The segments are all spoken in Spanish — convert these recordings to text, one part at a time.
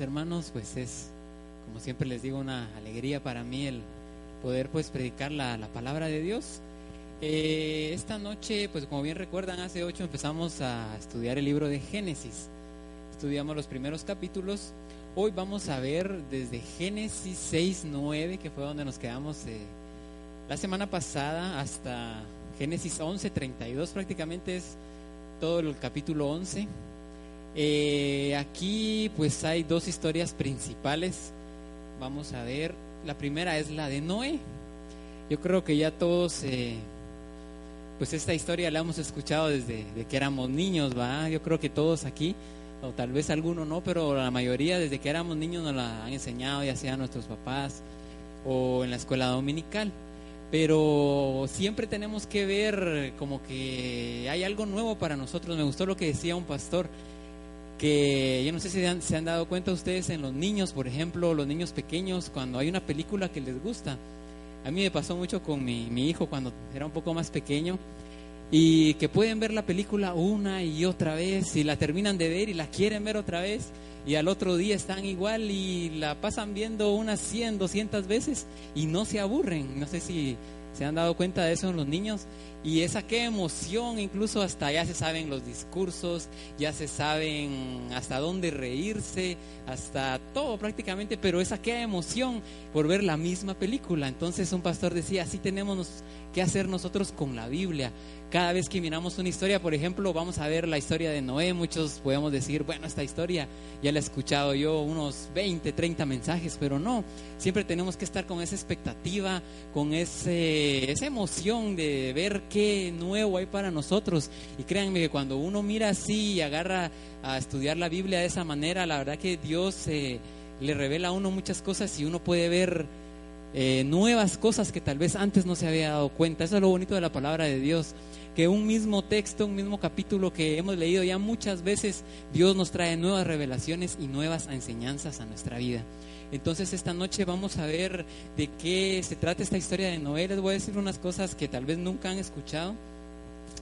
Hermanos, pues es como siempre les digo una alegría para mí el poder pues predicar la, la palabra de Dios. Eh, esta noche, pues como bien recuerdan, hace ocho empezamos a estudiar el libro de Génesis. Estudiamos los primeros capítulos. Hoy vamos a ver desde Génesis 6, 9, que fue donde nos quedamos eh, la semana pasada, hasta Génesis 11, 32, prácticamente es todo el capítulo 11. Eh, aquí pues hay dos historias principales. Vamos a ver, la primera es la de Noé. Yo creo que ya todos... Eh, pues esta historia la hemos escuchado desde que éramos niños, ¿va? Yo creo que todos aquí, o tal vez alguno no, pero la mayoría desde que éramos niños nos la han enseñado, ya sea nuestros papás o en la escuela dominical. Pero siempre tenemos que ver como que hay algo nuevo para nosotros. Me gustó lo que decía un pastor, que yo no sé si se han, se han dado cuenta ustedes en los niños, por ejemplo, los niños pequeños, cuando hay una película que les gusta, a mí me pasó mucho con mi, mi, hijo cuando era un poco más pequeño y que pueden ver la película una y otra vez y la terminan de ver y la quieren ver otra vez y al otro día están igual y la pasan viendo unas 100, 200 veces y no se aburren. No sé si se han dado cuenta de eso en los niños. Y esa qué emoción, incluso hasta ya se saben los discursos, ya se saben hasta dónde reírse, hasta todo prácticamente, pero esa qué emoción por ver la misma película. Entonces un pastor decía, así tenemos que hacer nosotros con la Biblia. Cada vez que miramos una historia, por ejemplo, vamos a ver la historia de Noé, muchos podemos decir, bueno, esta historia ya la he escuchado yo unos 20, 30 mensajes, pero no, siempre tenemos que estar con esa expectativa, con ese, esa emoción de ver qué nuevo hay para nosotros. Y créanme que cuando uno mira así y agarra a estudiar la Biblia de esa manera, la verdad que Dios eh, le revela a uno muchas cosas y uno puede ver eh, nuevas cosas que tal vez antes no se había dado cuenta. Eso es lo bonito de la palabra de Dios que un mismo texto, un mismo capítulo que hemos leído ya muchas veces, Dios nos trae nuevas revelaciones y nuevas enseñanzas a nuestra vida. Entonces esta noche vamos a ver de qué se trata esta historia de Noé. Les voy a decir unas cosas que tal vez nunca han escuchado.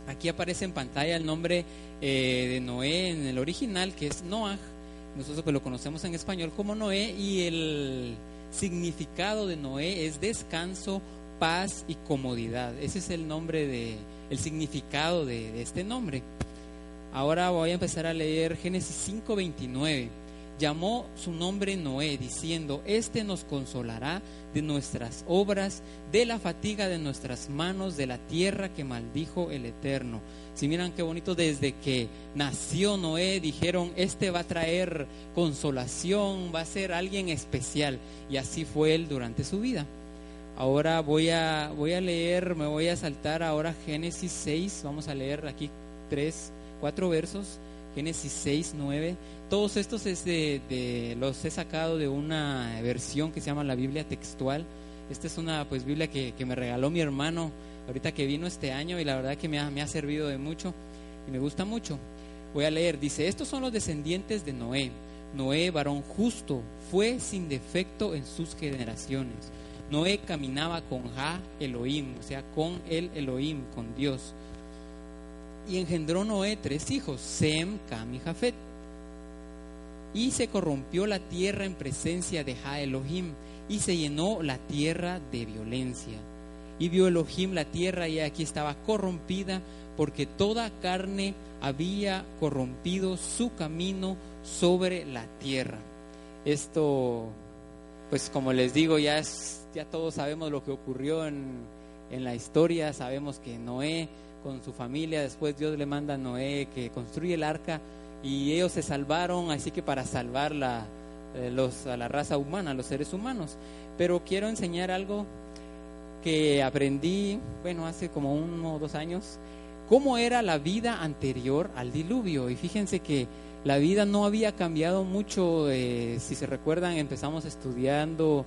Aquí aparece en pantalla el nombre eh, de Noé en el original, que es Noah. Nosotros lo conocemos en español como Noé y el significado de Noé es descanso, paz y comodidad. Ese es el nombre de, el significado de este nombre. Ahora voy a empezar a leer Génesis 5:29. Llamó su nombre Noé, diciendo, Este nos consolará de nuestras obras, de la fatiga de nuestras manos, de la tierra que maldijo el Eterno. Si miran qué bonito, desde que nació Noé, dijeron, Este va a traer consolación, va a ser alguien especial. Y así fue él durante su vida. Ahora voy a, voy a leer, me voy a saltar ahora Génesis 6, vamos a leer aquí tres, cuatro versos, Génesis 6, 9. Todos estos es de, los he sacado de una versión que se llama la Biblia textual. Esta es una pues Biblia que, que me regaló mi hermano ahorita que vino este año y la verdad que me ha, me ha servido de mucho y me gusta mucho. Voy a leer, dice, estos son los descendientes de Noé. Noé, varón justo, fue sin defecto en sus generaciones. Noé caminaba con Ja Elohim, o sea, con el Elohim, con Dios. Y engendró Noé tres hijos, Sem, Cam y Jafet. Y se corrompió la tierra en presencia de Ja Elohim, y se llenó la tierra de violencia. Y vio Elohim la tierra, y aquí estaba corrompida, porque toda carne había corrompido su camino sobre la tierra. Esto, pues como les digo, ya es ya todos sabemos lo que ocurrió en, en, la historia, sabemos que Noé con su familia, después Dios le manda a Noé que construye el arca y ellos se salvaron, así que para salvar la, eh, los, a la raza humana, a los seres humanos. Pero quiero enseñar algo que aprendí, bueno, hace como uno o dos años, cómo era la vida anterior al diluvio. Y fíjense que la vida no había cambiado mucho. Eh, si se recuerdan, empezamos estudiando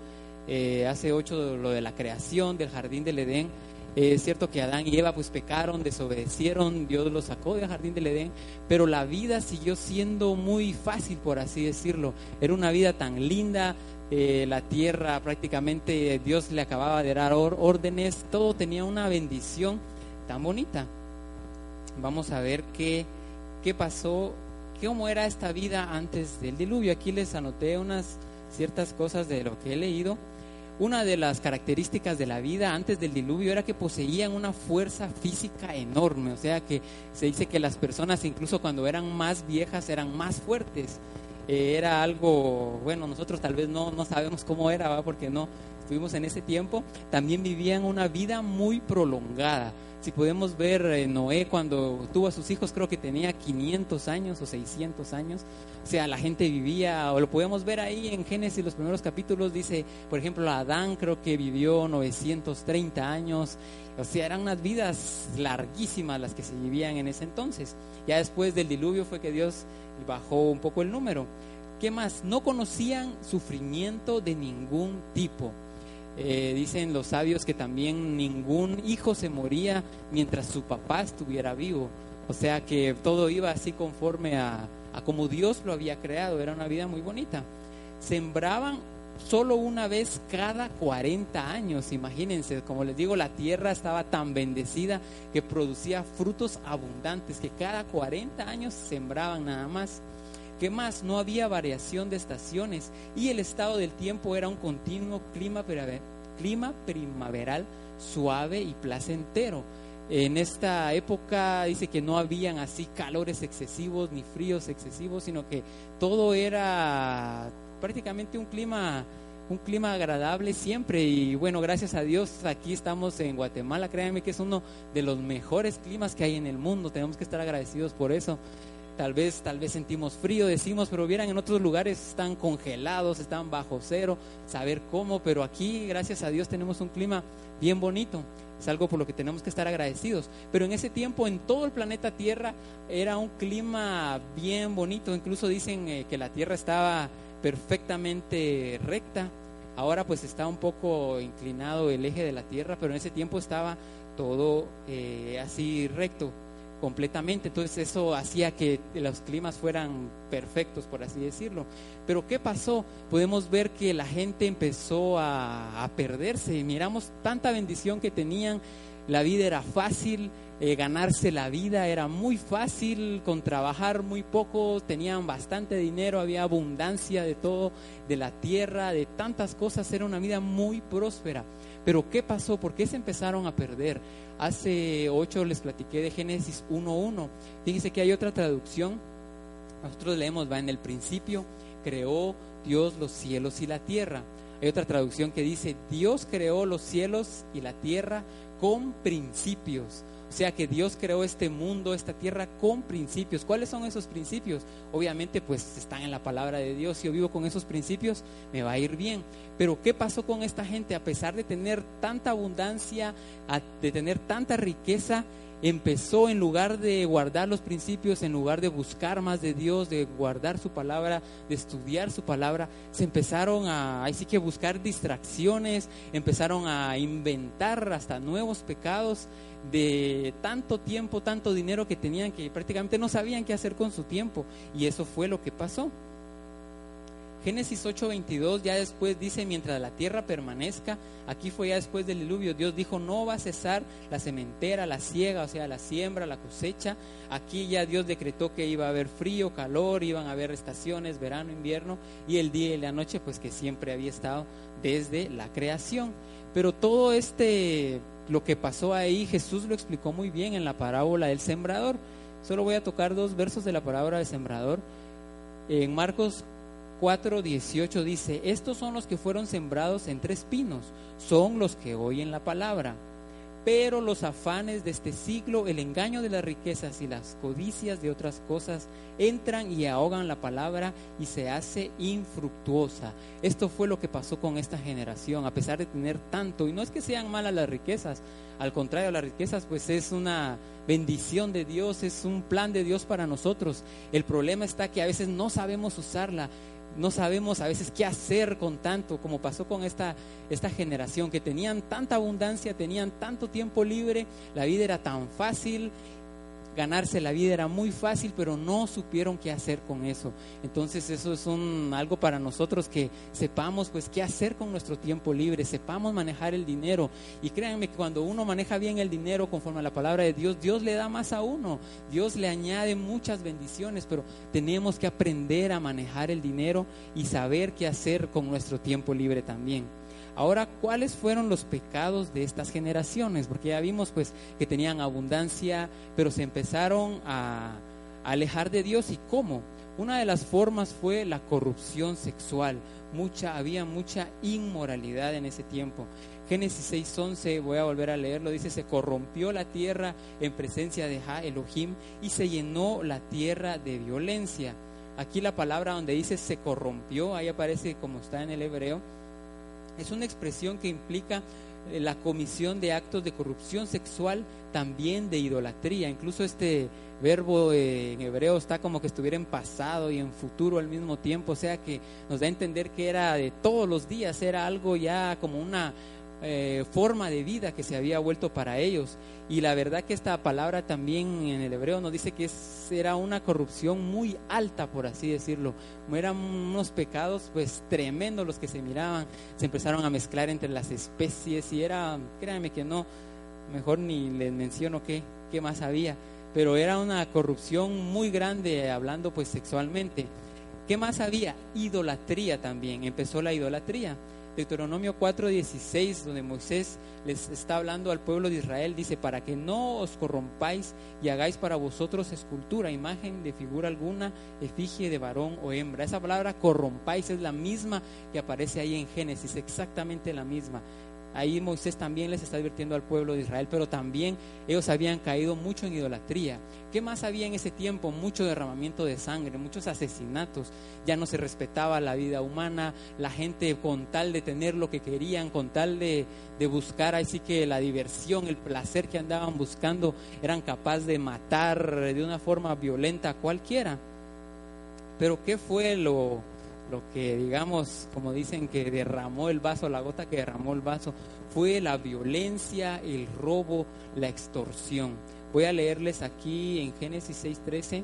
eh, hace ocho lo de la creación del jardín del Edén. Eh, es cierto que Adán y Eva pues pecaron, desobedecieron, Dios los sacó del jardín del Edén, pero la vida siguió siendo muy fácil, por así decirlo. Era una vida tan linda, la tierra prácticamente Dios le acababa de dar órdenes, todo tenía una bendición tan bonita. Vamos a ver qué, qué pasó cómo era esta vida antes del diluvio. Aquí les anoté unas ciertas cosas de lo que he leído. Una de las características de la vida antes del diluvio era que poseían una fuerza física enorme, o sea que se dice que las personas incluso cuando eran más viejas eran más fuertes. Eh, era algo, bueno, nosotros tal vez no, no sabemos cómo era, porque no estuvimos en ese tiempo, también vivían una vida muy prolongada. Si podemos ver eh, Noé cuando tuvo a sus hijos, creo que tenía 500 años o 600 años. O sea, la gente vivía, o lo podemos ver ahí en Génesis, los primeros capítulos, dice, por ejemplo, Adán creo que vivió 930 años. O sea, eran unas vidas larguísimas las que se vivían en ese entonces. Ya después del diluvio fue que Dios bajó un poco el número. ¿Qué más? No conocían sufrimiento de ningún tipo. Eh, dicen los sabios que también ningún hijo se moría mientras su papá estuviera vivo. O sea que todo iba así conforme a, a como Dios lo había creado. Era una vida muy bonita. Sembraban solo una vez cada 40 años. Imagínense, como les digo, la tierra estaba tan bendecida que producía frutos abundantes, que cada 40 años sembraban nada más. ¿Qué más? No había variación de estaciones y el estado del tiempo era un continuo clima, clima primaveral suave y placentero. En esta época dice que no habían así calores excesivos ni fríos excesivos, sino que todo era prácticamente un clima un clima agradable siempre y bueno, gracias a Dios aquí estamos en Guatemala, créanme que es uno de los mejores climas que hay en el mundo, tenemos que estar agradecidos por eso. Tal vez, tal vez sentimos frío, decimos, pero vieran en otros lugares están congelados, están bajo cero, saber cómo, pero aquí, gracias a Dios, tenemos un clima bien bonito. Es algo por lo que tenemos que estar agradecidos. Pero en ese tiempo, en todo el planeta Tierra, era un clima bien bonito. Incluso dicen eh, que la Tierra estaba perfectamente recta. Ahora pues está un poco inclinado el eje de la Tierra, pero en ese tiempo estaba todo eh, así recto completamente. Entonces eso hacía que los climas fueran perfectos, por así decirlo. Pero ¿qué pasó? Podemos ver que la gente empezó a, perderse. Miramos tanta bendición que tenían. La vida era fácil, eh, ganarse la vida era muy fácil, con trabajar muy poco, tenían bastante dinero, había abundancia de todo, de la tierra, de tantas cosas, era una vida muy próspera. Pero ¿qué pasó? ¿Por qué se empezaron a perder? Hace ocho les platiqué de Génesis 1.1. Fíjense que hay otra traducción. Nosotros leemos, va en el principio, creó Dios los cielos y la tierra. Hay otra traducción que dice, Dios creó los cielos y la tierra con principios. O sea que Dios creó este mundo, esta tierra con principios. ¿Cuáles son esos principios? Obviamente pues están en la palabra de Dios. Si yo vivo con esos principios, me va a ir bien. Pero ¿qué pasó con esta gente? A pesar de tener tanta abundancia, de tener tanta riqueza, empezó en lugar de guardar los principios, en lugar de buscar más de Dios, de guardar su palabra, de estudiar su palabra, se empezaron a, así que buscar distracciones, empezaron a inventar hasta nuevos pecados de tanto tiempo, tanto dinero que tenían que prácticamente no sabían qué hacer con su tiempo. Y eso fue lo que pasó. Génesis 8:22 ya después dice, mientras la tierra permanezca, aquí fue ya después del diluvio, Dios dijo, no va a cesar la sementera, la siega, o sea, la siembra, la cosecha. Aquí ya Dios decretó que iba a haber frío, calor, iban a haber estaciones, verano, invierno, y el día y la noche, pues que siempre había estado desde la creación. Pero todo este, lo que pasó ahí, Jesús lo explicó muy bien en la parábola del sembrador. Solo voy a tocar dos versos de la parábola del sembrador. En Marcos 4:18 dice, estos son los que fueron sembrados entre espinos, son los que oyen la palabra, pero los afanes de este siglo, el engaño de las riquezas y las codicias de otras cosas entran y ahogan la palabra y se hace infructuosa. Esto fue lo que pasó con esta generación, a pesar de tener tanto. Y no es que sean malas las riquezas, al contrario, las riquezas pues es una bendición de Dios, es un plan de Dios para nosotros. El problema está que a veces no sabemos usarla no sabemos a veces qué hacer con tanto, como pasó con esta, esta generación, que tenían tanta abundancia, tenían tanto tiempo libre, la vida era tan fácil ganarse la vida era muy fácil, pero no supieron qué hacer con eso. Entonces eso es un, algo para nosotros que sepamos pues qué hacer con nuestro tiempo libre, sepamos manejar el dinero. Y créanme que cuando uno maneja bien el dinero conforme a la palabra de Dios, Dios le da más a uno, Dios le añade muchas bendiciones, pero tenemos que aprender a manejar el dinero y saber qué hacer con nuestro tiempo libre también. Ahora, ¿cuáles fueron los pecados de estas generaciones? Porque ya vimos pues que tenían abundancia, pero se empezaron a, alejar de Dios y cómo. Una de las formas fue la corrupción sexual. Mucha, había mucha inmoralidad en ese tiempo. Génesis 6:11, voy a volver a leerlo, dice, se corrompió la tierra en presencia de Ja Elohim y se llenó la tierra de violencia. Aquí la palabra donde dice se corrompió, ahí aparece como está en el hebreo, es una expresión que implica eh, la comisión de actos de corrupción sexual, también de idolatría. Incluso este verbo eh, en hebreo está como que estuviera en pasado y en futuro al mismo tiempo, o sea que nos da a entender que era de todos los días, era algo ya como una eh, forma de vida que se había vuelto para ellos. Y la verdad que esta palabra también en el hebreo nos dice que era una corrupción muy alta, por así decirlo. Eran unos pecados pues tremendos los que se miraban. Se empezaron a mezclar entre las especies y era, créanme que no, mejor ni les menciono qué, qué más había. Pero era una corrupción muy grande hablando pues sexualmente. ¿Qué más había? Idolatría también. Empezó la idolatría. Deuteronomio 4:16, donde Moisés les está hablando al pueblo de Israel, dice, para que no os corrompáis y hagáis para vosotros escultura, imagen de figura alguna, efigie de varón o hembra. Esa palabra corrompáis es la misma que aparece ahí en Génesis, exactamente la misma. Ahí Moisés también les está advirtiendo al pueblo de Israel, pero también ellos habían caído mucho en idolatría. ¿Qué más había en ese tiempo? Mucho derramamiento de sangre, muchos asesinatos. Ya no se respetaba la vida humana, la gente con tal de tener lo que querían, con tal de, buscar así que la diversión, el placer que andaban buscando, eran capaces de matar de una forma violenta a cualquiera. Pero ¿qué fue lo, lo que digamos, como dicen que derramó el vaso, la gota que derramó el vaso, fue la violencia, el robo, la extorsión. Voy a leerles aquí en Génesis 6:13.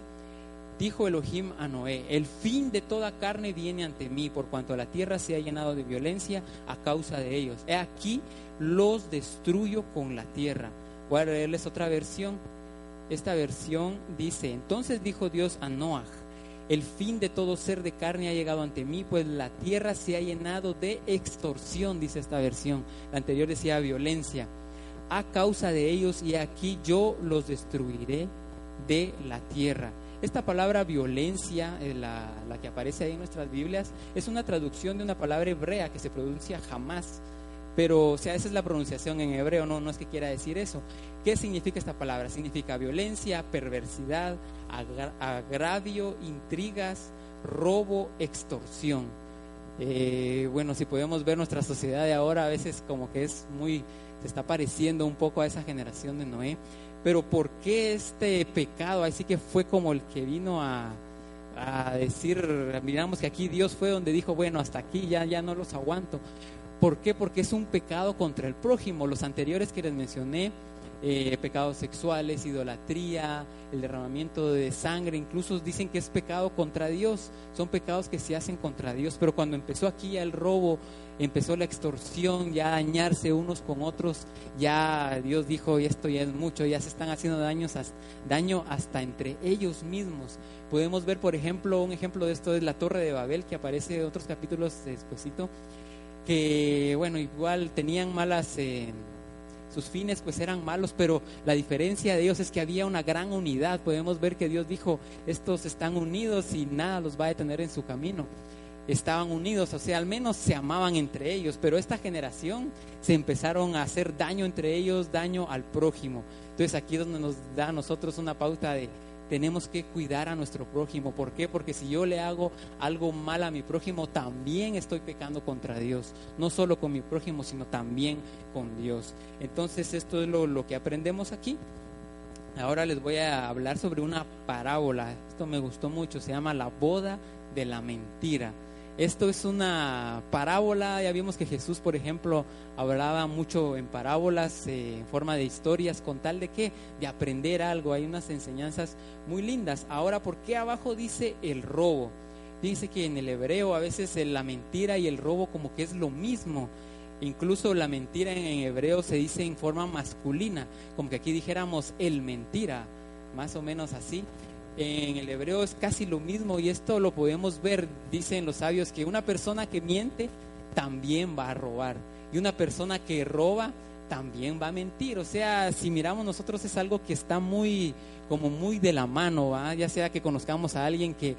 Dijo Elohim a Noé, el fin de toda carne viene ante mí, por cuanto la tierra se ha llenado de violencia a causa de ellos. He aquí, los destruyo con la tierra. Voy a leerles otra versión. Esta versión dice, entonces dijo Dios a Noah, el fin de todo ser de carne ha llegado ante mí, pues la tierra se ha llenado de extorsión, dice esta versión. La anterior decía violencia. A causa de ellos, y aquí yo los destruiré de la tierra. Esta palabra violencia, eh, la, la, que aparece ahí en nuestras Biblias, es una traducción de una palabra hebrea que se pronuncia jamás. Pero, o sea, esa es la pronunciación en hebreo, no, no es que quiera decir eso. ¿Qué significa esta palabra? Significa violencia, perversidad, agravio, intrigas, robo, extorsión. Eh, bueno, si podemos ver nuestra sociedad de ahora, a veces como que es muy, se está pareciendo un poco a esa generación de Noé. Pero ¿por qué este pecado? Así que fue como el que vino a, a decir, miramos que aquí Dios fue donde dijo, bueno, hasta aquí ya, ya no los aguanto. ¿Por qué? Porque es un pecado contra el prójimo. Los anteriores que les mencioné, eh, pecados sexuales, idolatría, el derramamiento de sangre, incluso dicen que es pecado contra Dios, son pecados que se hacen contra Dios, pero cuando empezó aquí ya el robo, empezó la extorsión, ya dañarse unos con otros, ya Dios dijo, esto ya es mucho, ya se están haciendo daños, daño hasta entre ellos mismos. Podemos ver, por ejemplo, un ejemplo de esto es la Torre de Babel, que aparece en otros capítulos despuesito, que bueno, igual tenían malas... Eh, sus fines pues eran malos, pero la diferencia de ellos es que había una gran unidad. Podemos ver que Dios dijo, estos están unidos y nada los va a detener en su camino. estaban unidos, o sea, al menos se amaban entre ellos, pero esta generación se empezaron a hacer daño entre ellos, daño al prójimo. Entonces aquí es donde nos da a nosotros una pauta de tenemos que cuidar a nuestro prójimo. ¿Por qué? Porque si yo le hago algo mal a mi prójimo, también estoy pecando contra Dios. No solo con mi prójimo, sino también con Dios. Entonces esto es lo, lo que aprendemos aquí. Ahora les voy a hablar sobre una parábola. Esto me gustó mucho. Se llama la boda de la mentira. Esto es una parábola, ya vimos que Jesús, por ejemplo, hablaba mucho en parábolas, eh, en forma de historias, con tal de que de aprender algo, hay unas enseñanzas muy lindas. Ahora, ¿por qué abajo dice el robo? Dice que en el hebreo a veces la mentira y el robo como que es lo mismo. Incluso la mentira en, en hebreo se dice en forma masculina, como que aquí dijéramos el mentira, más o menos así en el hebreo es casi lo mismo y esto lo podemos ver, dicen los sabios, que una persona que miente también va a robar y una persona que roba también va a mentir. O sea, si miramos nosotros es algo que está muy, como muy de la mano, ya sea que conozcamos a alguien que,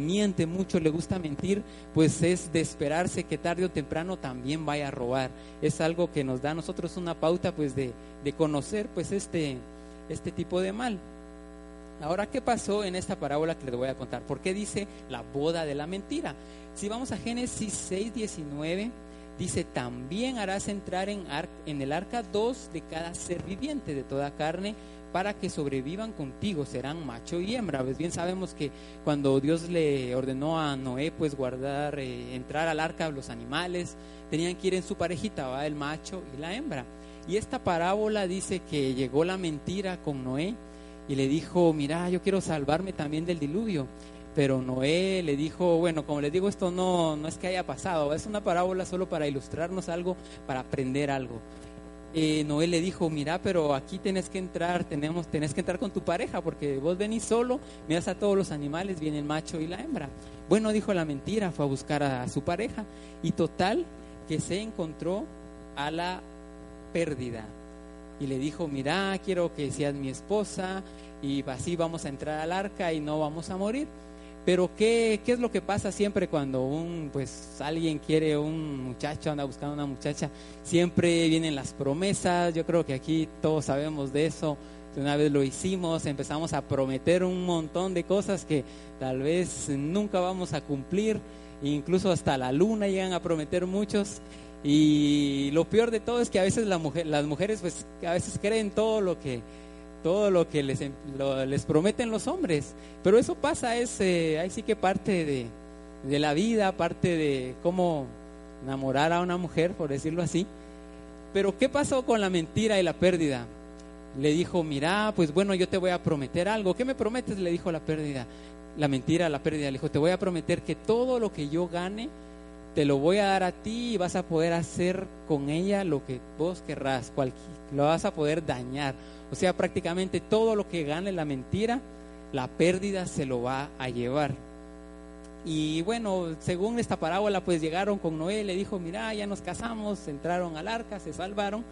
miente mucho, le gusta mentir, pues es de esperarse que tarde o temprano también vaya a robar. Es algo que nos da a nosotros una pauta pues de, de conocer pues este, este tipo de mal. Ahora, ¿qué pasó en esta parábola que les voy a contar? ¿Por qué dice la boda de la mentira? Si vamos a Génesis 6, 19, dice, también harás entrar en, en el arca dos de cada ser viviente de toda carne para que sobrevivan contigo, serán macho y hembra. Pues bien sabemos que cuando Dios le ordenó a Noé pues guardar, eh, entrar al arca los animales, tenían que ir en su parejita, ¿va? el macho y la hembra. Y esta parábola dice que llegó la mentira con Noé y le dijo, mira, yo quiero salvarme también del diluvio. Pero Noé le dijo, bueno, como les digo, esto no, no es que haya pasado, es una parábola solo para ilustrarnos algo, para aprender algo. Noé le dijo, mira, pero aquí tenés que entrar, tenemos, tenés que entrar con tu pareja, porque vos venís solo, miras a todos los animales, viene el macho y la hembra. Bueno, dijo la mentira, fue a buscar a su pareja, y total que se encontró a la pérdida y le dijo, mira, quiero que seas mi esposa y así vamos a entrar al arca y no vamos a morir. Pero ¿qué, qué es lo que pasa siempre cuando un, pues, alguien quiere un muchacho, anda buscando una muchacha? Siempre vienen las promesas, yo creo que aquí todos sabemos de eso. Una vez lo hicimos, empezamos a prometer un montón de cosas que tal vez nunca vamos a cumplir, incluso hasta la luna llegan a prometer muchos y lo peor de todo es que a veces la mujer, las mujeres pues a veces creen todo lo que todo lo que les, les prometen los hombres. Pero eso pasa, es eh, ahí sí que parte de, de la vida, parte de cómo enamorar a una mujer, por decirlo así. Pero ¿qué pasó con la mentira y la pérdida? Le dijo, mira, pues bueno, yo te voy a prometer algo. ¿Qué me prometes? Le dijo la pérdida. La mentira, la pérdida. Le dijo, te voy a prometer que todo lo que yo gane, te lo voy a dar a ti y vas a poder hacer con ella lo que vos querrás, lo vas a poder dañar. O sea, prácticamente todo lo que gane la mentira, la pérdida se lo va a llevar. Y bueno, según esta parábola, pues llegaron con Noé, le dijo, mira, ya nos casamos, entraron al arca, se salvaron.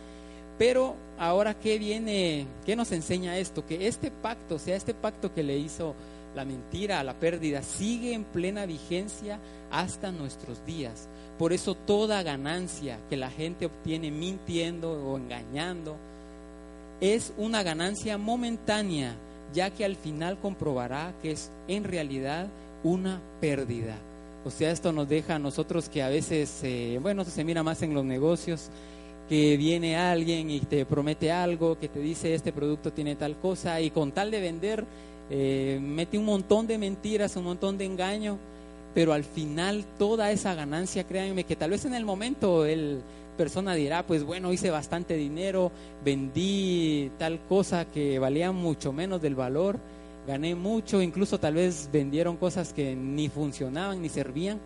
Pero ahora, ¿qué viene? ¿Qué nos enseña esto? Que este pacto, o sea, este pacto que le hizo la mentira, la pérdida, sigue en plena vigencia hasta nuestros días. Por eso toda ganancia que la gente obtiene mintiendo o engañando es una ganancia momentánea, ya que al final comprobará que es en realidad una pérdida. O sea, esto nos deja a nosotros que a veces, eh, bueno, se mira más en los negocios, que viene alguien y te promete algo, que te dice este producto tiene tal cosa, y con tal de vender, eh, mete un montón de mentiras, un montón de engaño, pero al final toda esa ganancia, créanme que tal vez en el momento el persona dirá, pues bueno, hice bastante dinero, vendí tal cosa que valía mucho menos del valor, gané mucho, incluso tal vez vendieron cosas que ni funcionaban ni servían,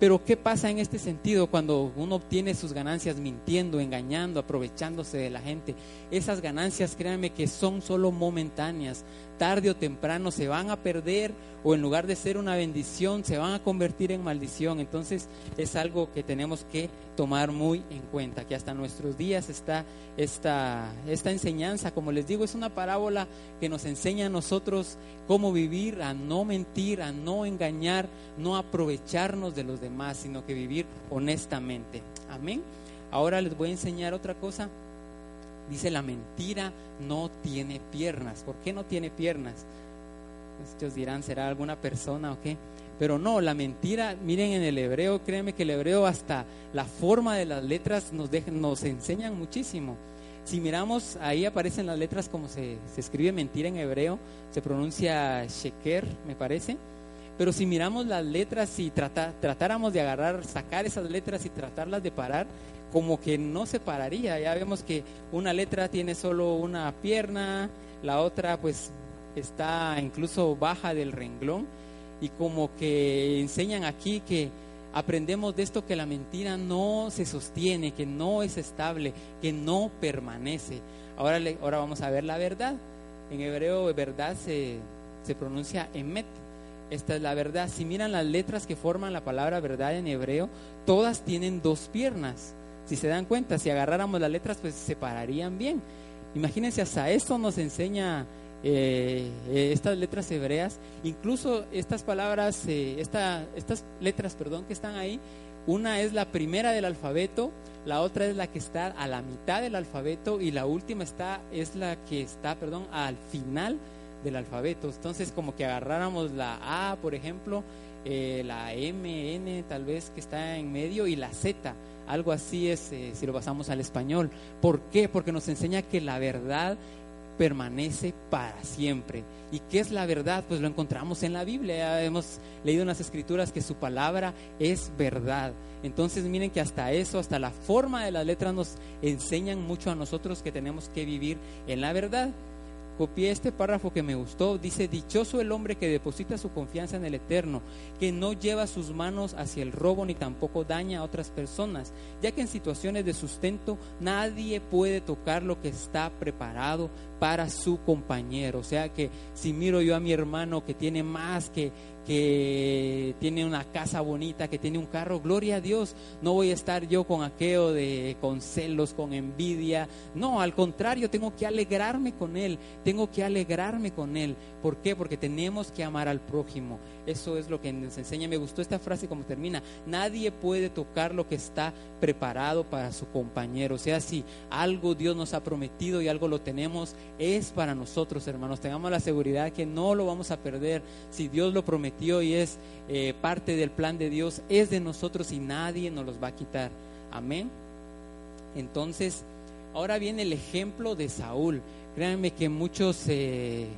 Pero ¿qué pasa en este sentido cuando uno obtiene sus ganancias mintiendo, engañando, aprovechándose de la gente? Esas ganancias, créanme que son solo momentáneas. Tarde o temprano se van a perder o en lugar de ser una bendición se van a convertir en maldición. Entonces es algo que tenemos que tomar muy en cuenta, que hasta nuestros días está esta, esta enseñanza, como les digo, es una parábola que nos enseña a nosotros cómo vivir, a no mentir, a no engañar, no aprovecharnos de los demás, sino que vivir honestamente. Amén. Ahora les voy a enseñar otra cosa. Dice, la mentira no tiene piernas. ¿Por qué no tiene piernas? Muchos dirán, ¿será alguna persona o qué? Pero no, la mentira, miren en el hebreo, créeme que el hebreo hasta la forma de las letras nos, nos enseñan muchísimo. Si miramos, ahí aparecen las letras como se, se escribe mentira en hebreo, se pronuncia sheker, me parece. Pero si miramos las letras y trata, tratáramos de agarrar, sacar esas letras y tratarlas de parar, como que no se pararía. Ya vemos que una letra tiene solo una pierna, la otra pues está incluso baja del renglón y como que enseñan aquí que aprendemos de esto que la mentira no se sostiene, que no es estable, que no permanece. Ahora, ahora vamos a ver la verdad. En hebreo verdad se, se pronuncia emet. Esta es la verdad. Si miran las letras que forman la palabra verdad en hebreo, todas tienen dos piernas. Si se dan cuenta, si agarráramos las letras, pues se pararían bien. Imagínense, hasta esto nos enseña eh, eh, estas letras hebreas, incluso estas palabras, eh, estas letras, perdón, que están ahí, una es la primera del alfabeto, la otra es la que está a la mitad del alfabeto y la última está es la que está, perdón, al final del alfabeto. Entonces, como que agarráramos la A, por ejemplo, la M, N, tal vez que está en medio y la Z algo así es eh, si lo pasamos al español. ¿Por qué? Porque nos enseña que la verdad permanece para siempre. ¿Y qué es la verdad? Pues lo encontramos en la Biblia. Hemos leído en las escrituras que su palabra es verdad. Entonces miren que hasta eso, hasta la forma de las letras nos enseñan mucho a nosotros que tenemos que vivir en la verdad copié este párrafo que me gustó. Dice, dichoso el hombre que deposita su confianza en el Eterno, que no lleva sus manos hacia el robo ni tampoco daña a otras personas, ya que en situaciones de sustento nadie puede tocar lo que está preparado para su compañero. O sea que si miro yo a mi hermano que tiene más que que tiene una casa bonita, que tiene un carro, gloria a Dios. No voy a estar yo con aquello de con celos, con envidia. No, al contrario, tengo que alegrarme con él, tengo que alegrarme con él. ¿Por qué? Porque tenemos que amar al prójimo. Eso es lo que nos enseña. Me gustó esta frase como termina. Nadie puede tocar lo que está preparado para su compañero. O sea, si algo Dios nos ha prometido y algo lo tenemos, es para nosotros, hermanos. Tengamos la seguridad que no lo vamos a perder. Si Dios lo prometió y es eh, parte del plan de Dios, es de nosotros y nadie nos los va a quitar. Amén. Entonces, ahora viene el ejemplo de Saúl. Créanme que muchos... Eh,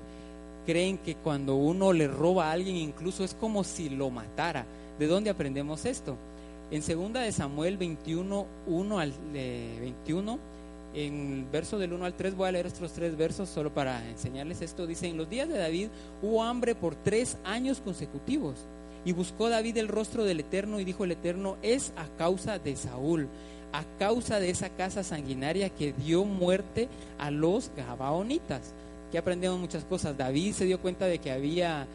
creen que cuando uno le roba a alguien incluso es como si lo matara. ¿De dónde aprendemos esto? En segunda de Samuel 21, 1 al 21, en verso del 1 al 3, voy a leer estos tres versos solo para enseñarles esto. Dice, en los días de David hubo hambre por tres años consecutivos. Y buscó David el rostro del Eterno y dijo el Eterno, es a causa de Saúl, a causa de esa casa sanguinaria que dio muerte a los Gabaonitas que aprendemos muchas cosas. David se dio cuenta de que había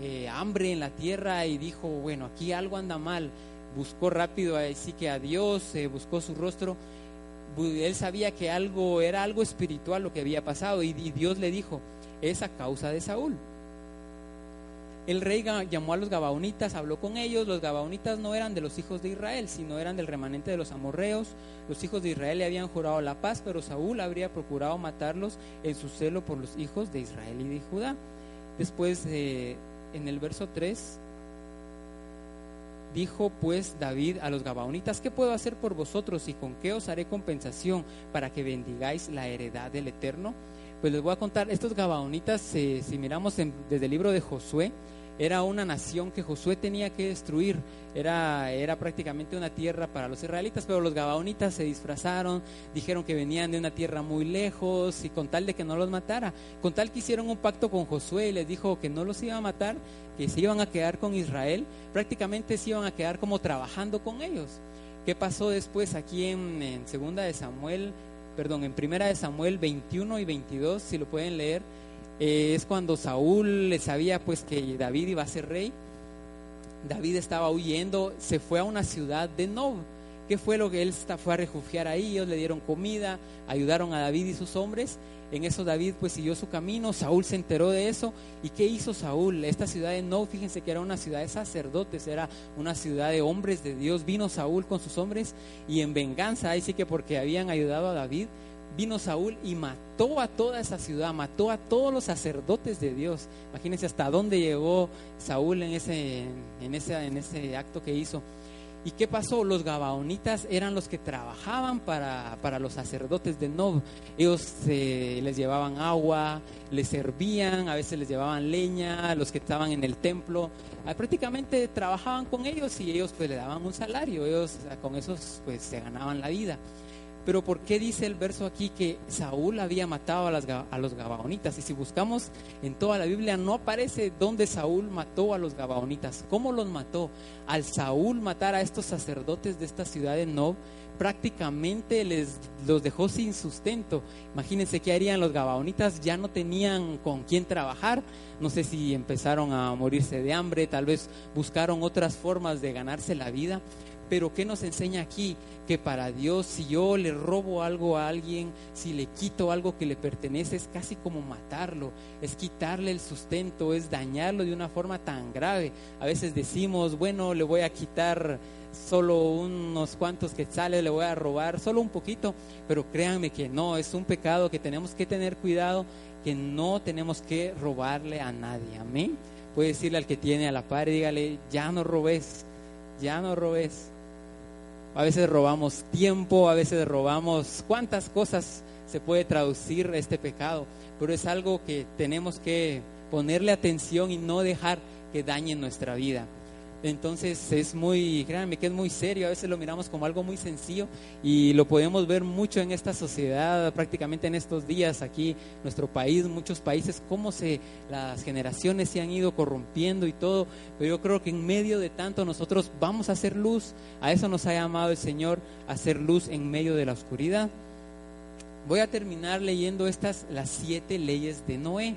eh, hambre en la tierra y dijo, bueno, aquí algo anda mal. Buscó rápido así que a Dios, eh, buscó su rostro. Él sabía que algo era algo espiritual lo que había pasado y, Dios le dijo, es a causa de Saúl el rey llamó a los gabaonitas, habló con ellos. Los gabaonitas no eran de los hijos de Israel, sino eran del remanente de los amorreos. Los hijos de Israel le habían jurado la paz, pero Saúl habría procurado matarlos en su celo por los hijos de Israel y de Judá. Después, eh, en el verso 3, dijo pues David a los gabaonitas, ¿qué puedo hacer por vosotros y con qué os haré compensación para que bendigáis la heredad del Eterno? Pues les voy a contar, estos gabaonitas, eh, si miramos desde el libro de Josué, era una nación que Josué tenía que destruir. Era, era prácticamente una tierra para los israelitas, pero los gabaonitas se disfrazaron, dijeron que venían de una tierra muy lejos y con tal de que no los matara, con tal que hicieron un pacto con Josué y les dijo que no los iba a matar, que se iban a quedar con Israel, prácticamente se iban a quedar como trabajando con ellos. ¿Qué pasó después aquí en, en segunda de Samuel, perdón, en primera de Samuel 21 y 22, si lo pueden leer? Eh, es cuando Saúl sabía pues que David iba a ser rey. David estaba huyendo, se fue a una ciudad de Nob. ¿Qué fue lo que él fue a refugiar ahí? Ellos le dieron comida, ayudaron a David y sus hombres. En eso David pues siguió su camino, Saúl se enteró de eso. ¿Y qué hizo Saúl? Esta ciudad de Nob, fíjense que era una ciudad de sacerdotes, era una ciudad de hombres de Dios. Vino Saúl con sus hombres y en venganza, ahí sí que porque habían ayudado a David, vino Saúl y mató a toda esa ciudad, mató a todos los sacerdotes de Dios. Imagínense hasta dónde llegó Saúl en ese, en ese, en ese acto que hizo. ¿Y qué pasó? Los gabaonitas eran los que trabajaban para, para los sacerdotes de Nob. Ellos eh, les llevaban agua, les servían, a veces les llevaban leña, los que estaban en el templo. Ah, prácticamente trabajaban con ellos y ellos pues le daban un salario. Ellos con esos pues se ganaban la vida. Pero ¿por qué dice el verso aquí que Saúl había matado a, los gabaonitas? Y si buscamos en toda la Biblia no aparece dónde Saúl mató a los gabaonitas. ¿Cómo los mató? Al Saúl matar a estos sacerdotes de esta ciudad de Nob, prácticamente les los dejó sin sustento. Imagínense qué harían los gabaonitas, ya no tenían con quién trabajar. No sé si empezaron a morirse de hambre, tal vez buscaron otras formas de ganarse la vida. Pero ¿qué nos enseña aquí? Que para Dios, si yo le robo algo a alguien, si le quito algo que le pertenece, es casi como matarlo, es quitarle el sustento, es dañarlo de una forma tan grave. A veces decimos, bueno, le voy a quitar solo unos cuantos que sale, le voy a robar solo un poquito, pero créanme que no, es un pecado que tenemos que tener cuidado, que no tenemos que robarle a nadie. Amén. Puede decirle al que tiene a la par, dígale, ya no robes, ya no robes. A veces robamos tiempo, a veces robamos cuántas cosas se puede traducir este pecado, pero es algo que tenemos que ponerle atención y no dejar que dañe nuestra vida. Entonces es muy, créanme que es muy serio, a veces lo miramos como algo muy sencillo y lo podemos ver mucho en esta sociedad, prácticamente en estos días aquí, nuestro país, muchos países, cómo se, las generaciones se han ido corrompiendo y todo, pero yo creo que en medio de tanto nosotros vamos a hacer luz, a eso nos ha llamado el Señor, a hacer luz en medio de la oscuridad. Voy a terminar leyendo estas, las siete leyes de Noé,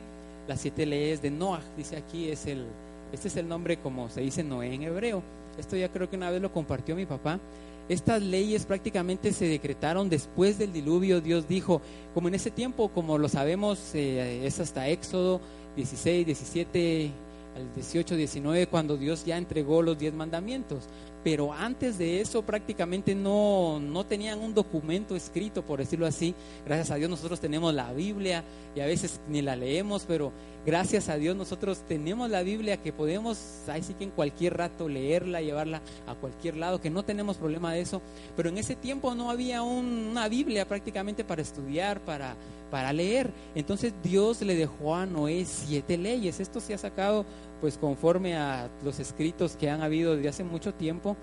las siete leyes de Noah, dice aquí, es el este es el nombre como se dice Noé en hebreo. Esto ya creo que una vez lo compartió mi papá. Estas leyes prácticamente se decretaron después del diluvio. Dios dijo, como en ese tiempo, como lo sabemos, eh, es hasta Éxodo 16, 17 al 18, 19, cuando Dios ya entregó los diez mandamientos pero antes de eso prácticamente no, no tenían un documento escrito, por decirlo así. Gracias a Dios nosotros tenemos la Biblia y a veces ni la leemos, pero gracias a Dios nosotros tenemos la Biblia que podemos, ahí sí que en cualquier rato leerla, llevarla a cualquier lado, que no tenemos problema de eso. Pero en ese tiempo no había una Biblia prácticamente para estudiar, para, para leer. Entonces Dios le dejó a Noé siete leyes. Esto se ha sacado pues conforme a los escritos que han habido desde hace mucho tiempo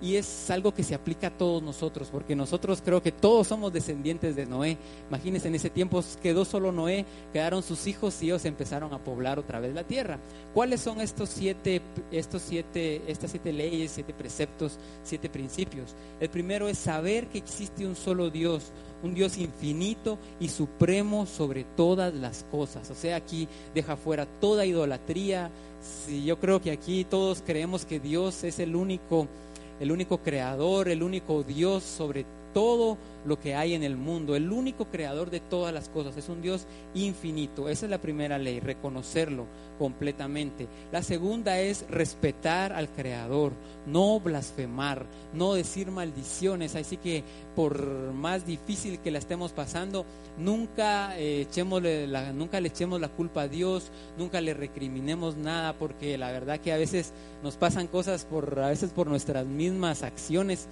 y es algo que se aplica a todos nosotros, porque nosotros creo que todos somos descendientes de Noé. Imagínense, en ese tiempo quedó solo Noé, quedaron sus hijos y ellos empezaron a poblar otra vez la tierra. ¿Cuáles son estos siete, estos siete, estas siete leyes, siete preceptos, siete principios? El primero es saber que existe un solo Dios, un Dios infinito y supremo sobre todas las cosas. O sea, aquí deja fuera toda idolatría. Si yo creo que aquí todos creemos que Dios es el único el único creador, el único Dios sobre todo lo que hay en el mundo, el único creador de todas las cosas, es un Dios infinito. Esa es la primera ley, reconocerlo completamente. La segunda es respetar al creador, no blasfemar, no decir maldiciones. Así que por más difícil que la estemos pasando, nunca, eh, la, nunca le echemos la culpa a Dios, nunca le recriminemos nada, porque la verdad que a veces nos pasan cosas por, a veces por nuestras mismas acciones,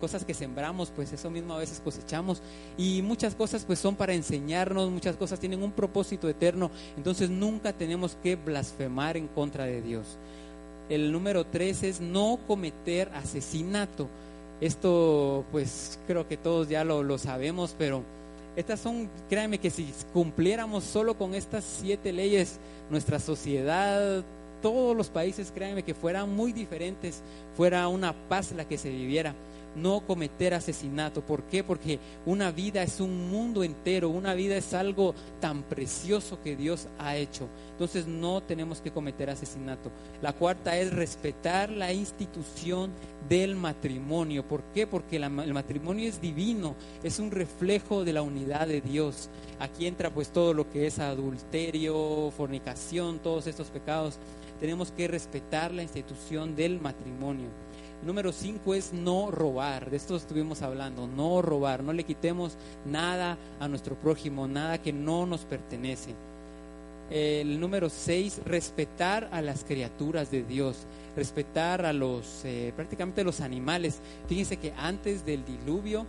cosas que sembramos, pues eso mismo veces cosechamos. Y muchas cosas pues son para enseñarnos, muchas cosas tienen un propósito eterno. Entonces nunca tenemos que blasfemar en contra de Dios. El número tres es no cometer asesinato. Esto pues creo que todos ya lo, lo sabemos, pero estas son, créanme que si cumpliéramos solo con estas siete leyes, nuestra sociedad, todos los países, créanme que fueran muy diferentes, fuera una paz la que se viviera no cometer asesinato. ¿Por qué? Porque una vida es un mundo entero, una vida es algo tan precioso que Dios ha hecho. Entonces no tenemos que cometer asesinato. La cuarta es respetar la institución del matrimonio. ¿Por qué? Porque el matrimonio es divino, es un reflejo de la unidad de Dios. Aquí entra pues todo lo que es adulterio, fornicación, todos estos pecados. Tenemos que respetar la institución del matrimonio. Número cinco es no robar. De esto estuvimos hablando. No robar. No le quitemos nada a nuestro prójimo, nada que no nos pertenece. El número seis, respetar a las criaturas de Dios. Respetar a los, eh, prácticamente los animales. Fíjense que antes del diluvio,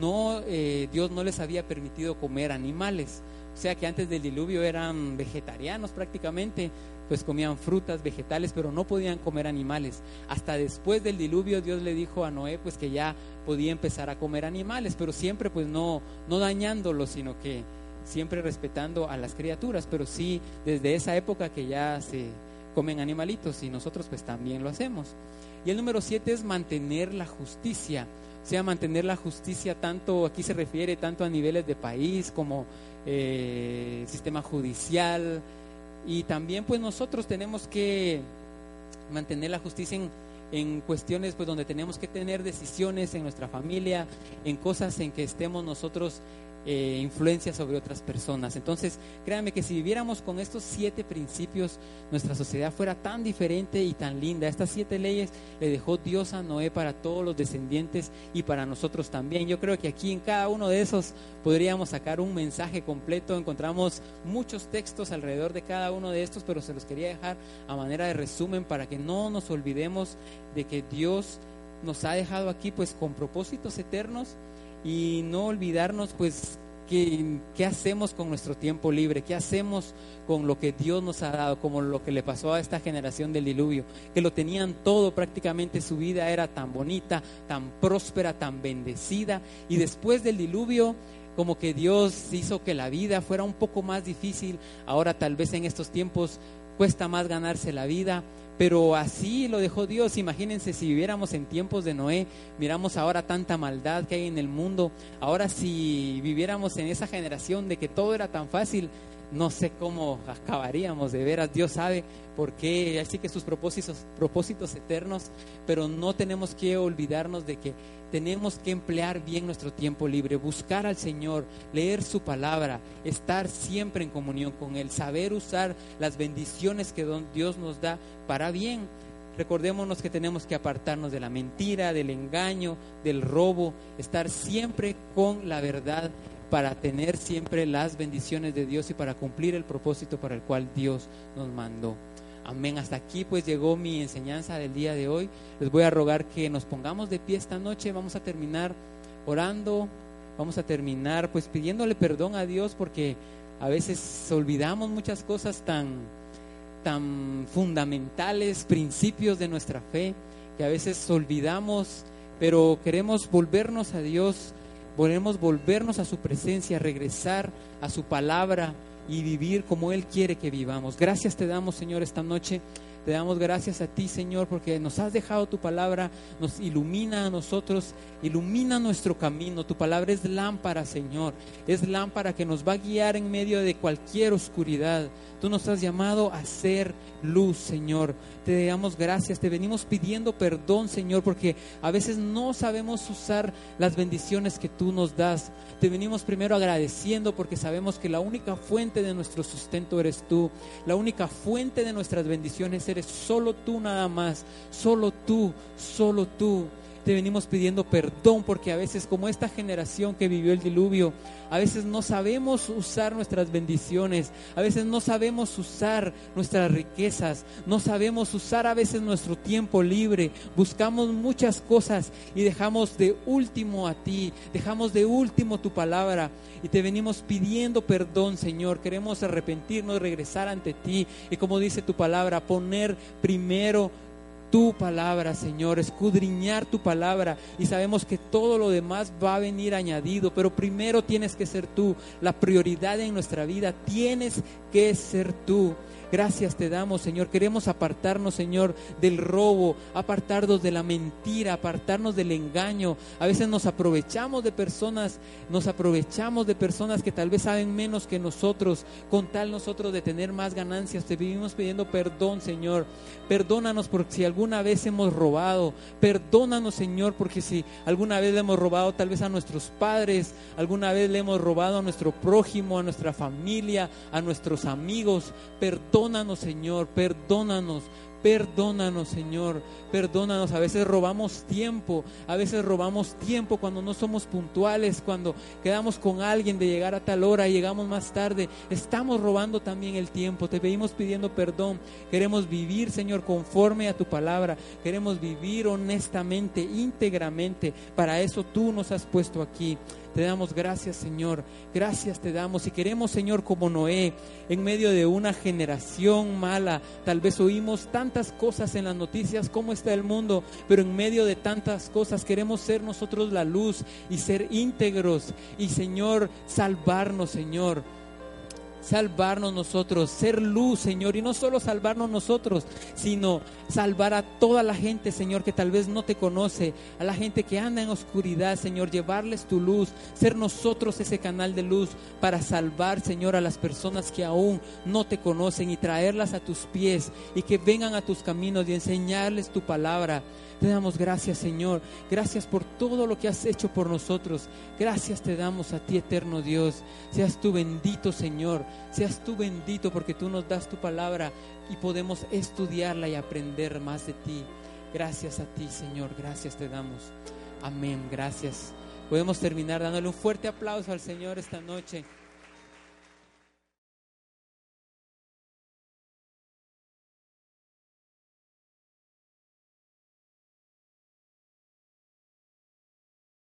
no, eh, Dios no les había permitido comer animales. O sea que antes del diluvio eran vegetarianos prácticamente pues comían frutas, vegetales, pero no podían comer animales. Hasta después del diluvio Dios le dijo a Noé pues que ya podía empezar a comer animales, pero siempre pues no, no dañándolos, sino que siempre respetando a las criaturas, pero sí desde esa época que ya se comen animalitos y nosotros pues también lo hacemos. Y el número siete es mantener la justicia, o sea, mantener la justicia tanto, aquí se refiere tanto a niveles de país como eh, sistema judicial, y también pues nosotros tenemos que mantener la justicia en, en cuestiones pues donde tenemos que tener decisiones en nuestra familia, en cosas en que estemos nosotros eh, influencia sobre otras personas. Entonces, créanme que si viviéramos con estos siete principios, nuestra sociedad fuera tan diferente y tan linda. Estas siete leyes le dejó Dios a Noé para todos los descendientes y para nosotros también. Yo creo que aquí en cada uno de esos podríamos sacar un mensaje completo. Encontramos muchos textos alrededor de cada uno de estos, pero se los quería dejar a manera de resumen para que no nos olvidemos de que Dios nos ha dejado aquí pues con propósitos eternos y no olvidarnos pues ¿Qué, ¿qué, hacemos con nuestro tiempo libre? ¿Qué hacemos con lo que Dios nos ha dado? Como lo que le pasó a esta generación del diluvio, que lo tenían todo prácticamente, su vida era tan bonita, tan próspera, tan bendecida, y después del diluvio, como que Dios hizo que la vida fuera un poco más difícil, ahora tal vez en estos tiempos cuesta más ganarse la vida, pero así lo dejó Dios. Imagínense si viviéramos en tiempos de Noé, miramos ahora tanta maldad que hay en el mundo. Ahora si viviéramos en esa generación de que todo era tan fácil, no sé cómo acabaríamos, de veras, Dios sabe por qué, así que sus propósitos, propósitos eternos, pero no tenemos que olvidarnos de que tenemos que emplear bien nuestro tiempo libre, buscar al Señor, leer su palabra, estar siempre en comunión con Él, saber usar las bendiciones que Dios nos da para bien. Recordémonos que tenemos que apartarnos de la mentira, del engaño, del robo, estar siempre con la verdad para tener siempre las bendiciones de Dios y para cumplir el propósito para el cual Dios nos mandó. Amén. Hasta aquí pues llegó mi enseñanza del día de hoy. Les voy a rogar que nos pongamos de pie esta noche. Vamos a terminar orando. Vamos a terminar pues pidiéndole perdón a Dios porque a veces olvidamos muchas cosas tan, tan fundamentales, principios de nuestra fe, que a veces olvidamos, pero queremos volvernos a Dios Podemos volvernos a su presencia, regresar a su palabra y vivir como Él quiere que vivamos. Gracias te damos, Señor, esta noche. Te damos gracias a ti, Señor, porque nos has dejado tu palabra, nos ilumina a nosotros, ilumina nuestro camino. Tu palabra es lámpara, Señor. Es lámpara que nos va a guiar en medio de cualquier oscuridad. Tú nos has llamado a ser luz, Señor. Te damos gracias, te venimos pidiendo perdón, Señor, porque a veces no sabemos usar las bendiciones que tú nos das. Te venimos primero agradeciendo porque sabemos que la única fuente de nuestro sustento eres tú. La única fuente de nuestras bendiciones solo tú nada más. Solo tú, solo tú. Te venimos pidiendo perdón porque a veces como esta generación que vivió el diluvio, a veces no sabemos usar nuestras bendiciones, a veces no sabemos usar nuestras riquezas, no sabemos usar a veces nuestro tiempo libre, buscamos muchas cosas y dejamos de último a ti, dejamos de último tu palabra y te venimos pidiendo perdón, Señor. Queremos arrepentirnos, regresar ante ti y como dice tu palabra, poner primero tu palabra, Señor, escudriñar tu palabra y sabemos que todo lo demás va a venir añadido, pero primero tienes que ser tú, la prioridad en nuestra vida tienes que ser tú. Gracias te damos, Señor. Queremos apartarnos, Señor, del robo, apartarnos de la mentira, apartarnos del engaño. A veces nos aprovechamos de personas, nos aprovechamos de personas que tal vez saben menos que nosotros, con tal nosotros de tener más ganancias. Te vivimos pidiendo perdón, Señor. Perdónanos por si alguna vez hemos robado. Perdónanos, Señor, porque si alguna vez le hemos robado tal vez a nuestros padres, alguna vez le hemos robado a nuestro prójimo, a nuestra familia, a nuestros amigos. Perdónanos Perdónanos, Señor, perdónanos. Perdónanos, Señor, perdónanos. A veces robamos tiempo, a veces robamos tiempo cuando no somos puntuales, cuando quedamos con alguien de llegar a tal hora y llegamos más tarde. Estamos robando también el tiempo. Te pedimos pidiendo perdón. Queremos vivir, Señor, conforme a tu palabra. Queremos vivir honestamente, íntegramente. Para eso tú nos has puesto aquí. Te damos gracias, Señor. Gracias te damos. Y queremos, Señor, como Noé, en medio de una generación mala, tal vez oímos tantas cosas en las noticias, cómo está el mundo, pero en medio de tantas cosas queremos ser nosotros la luz y ser íntegros y, Señor, salvarnos, Señor salvarnos nosotros, ser luz, Señor, y no solo salvarnos nosotros, sino salvar a toda la gente, Señor, que tal vez no te conoce, a la gente que anda en oscuridad, Señor, llevarles tu luz, ser nosotros ese canal de luz para salvar, Señor, a las personas que aún no te conocen y traerlas a tus pies y que vengan a tus caminos y enseñarles tu palabra. Te damos gracias, Señor. Gracias por todo lo que has hecho por nosotros. Gracias te damos a ti, eterno Dios. Seas tú bendito, Señor. Seas tú bendito porque tú nos das tu palabra y podemos estudiarla y aprender más de ti. Gracias a ti, Señor. Gracias te damos. Amén. Gracias. Podemos terminar dándole un fuerte aplauso al Señor esta noche.